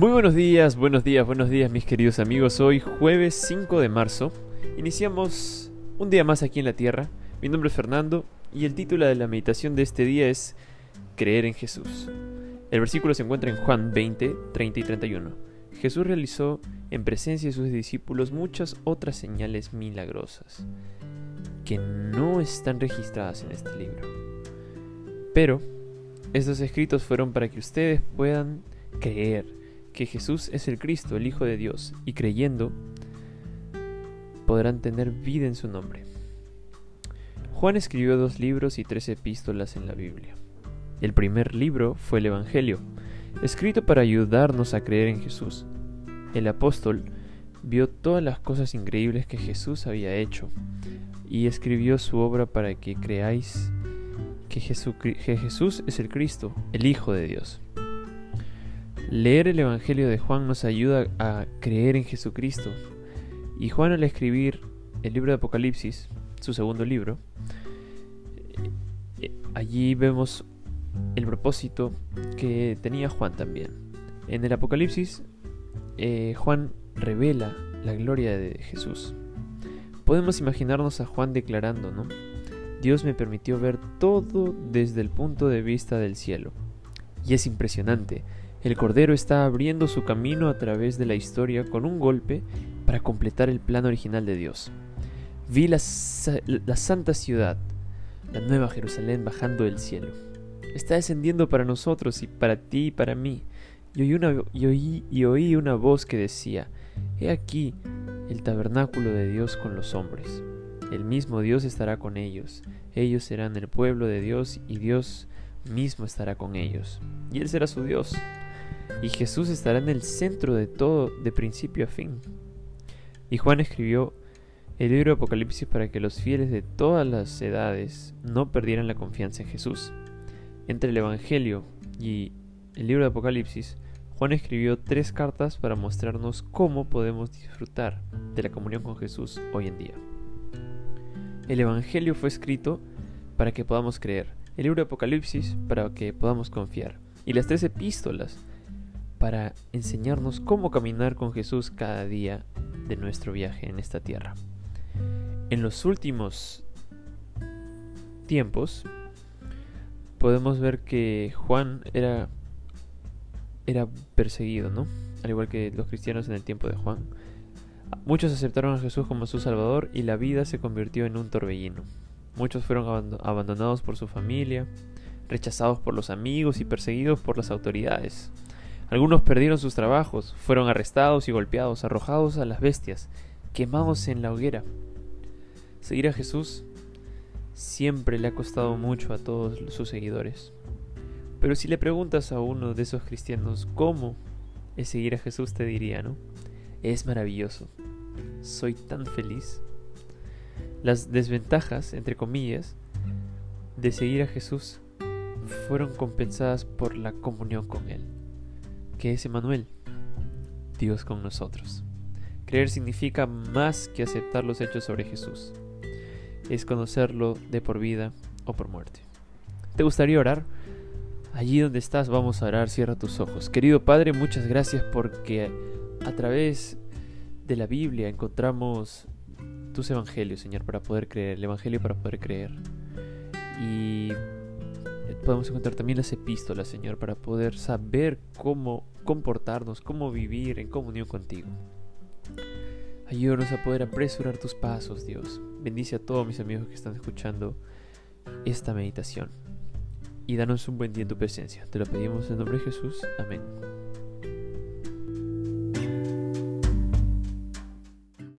Muy buenos días, buenos días, buenos días mis queridos amigos. Hoy jueves 5 de marzo iniciamos un día más aquí en la Tierra. Mi nombre es Fernando y el título de la meditación de este día es Creer en Jesús. El versículo se encuentra en Juan 20, 30 y 31. Jesús realizó en presencia de sus discípulos muchas otras señales milagrosas que no están registradas en este libro. Pero estos escritos fueron para que ustedes puedan creer que Jesús es el Cristo, el Hijo de Dios, y creyendo podrán tener vida en su nombre. Juan escribió dos libros y tres epístolas en la Biblia. El primer libro fue el Evangelio, escrito para ayudarnos a creer en Jesús. El apóstol vio todas las cosas increíbles que Jesús había hecho y escribió su obra para que creáis que, Jesús es el Cristo, el Hijo de Dios. Leer el Evangelio de Juan nos ayuda a creer en Jesucristo. Y Juan al escribir el libro de Apocalipsis, su segundo libro, eh, allí vemos el propósito que tenía Juan también. En el Apocalipsis, eh, Juan revela la gloria de Jesús. Podemos imaginarnos a Juan declarando, ¿no? Dios me permitió ver todo desde el punto de vista del cielo. Y es impresionante. El Cordero está abriendo su camino a través de la historia con un golpe para completar el plan original de Dios. Vi la, santa ciudad, la nueva Jerusalén bajando del cielo. Está descendiendo para nosotros y para ti y para mí. Y oí, una, y, oí, y oí una voz que decía, He aquí el tabernáculo de Dios con los hombres. El mismo Dios estará con ellos. Ellos serán el pueblo de Dios y Dios mismo estará con ellos. Y Él será su Dios. Y Jesús estará en el centro de todo, de principio a fin. Y Juan escribió el libro de Apocalipsis para que los fieles de todas las edades no perdieran la confianza en Jesús. Entre el Evangelio y el libro de Apocalipsis, Juan escribió tres cartas para mostrarnos cómo podemos disfrutar de la comunión con Jesús hoy en día. El Evangelio fue escrito para que podamos creer, el libro de Apocalipsis para que podamos confiar, y las tres epístolas para enseñarnos cómo caminar con Jesús cada día de nuestro viaje en esta tierra. En los últimos tiempos podemos ver que Juan era era perseguido, ¿no? Al igual que los cristianos en el tiempo de Juan. Muchos aceptaron a Jesús como su Salvador y la vida se convirtió en un torbellino. Muchos fueron abandonados por su familia, rechazados por los amigos y perseguidos por las autoridades. Algunos perdieron sus trabajos, fueron arrestados y golpeados, arrojados a las bestias, quemados en la hoguera. Seguir a Jesús siempre le ha costado mucho a todos sus seguidores. Pero si le preguntas a uno de esos cristianos cómo es seguir a Jesús, te diría, ¿no? Es maravilloso. Soy tan feliz. Las desventajas, entre comillas, de seguir a Jesús fueron compensadas por la comunión con Él, que es Emanuel, Dios con nosotros. Creer significa más que aceptar los hechos sobre Jesús. Es conocerlo de por vida o por muerte. ¿Te gustaría orar? Allí donde estás vamos a orar, cierra tus ojos. Querido Padre, muchas gracias porque a través de la Biblia encontramos tus evangelios, Señor, para poder creer, el evangelio para poder creer. Y podemos encontrar también las epístolas, Señor, para poder saber cómo comportarnos, cómo vivir en comunión contigo. Ayúdanos a poder apresurar tus pasos, Dios. Bendice a todos mis amigos que están escuchando esta meditación. Y danos un buen día en tu presencia. Te lo pedimos en nombre de Jesús. Amén.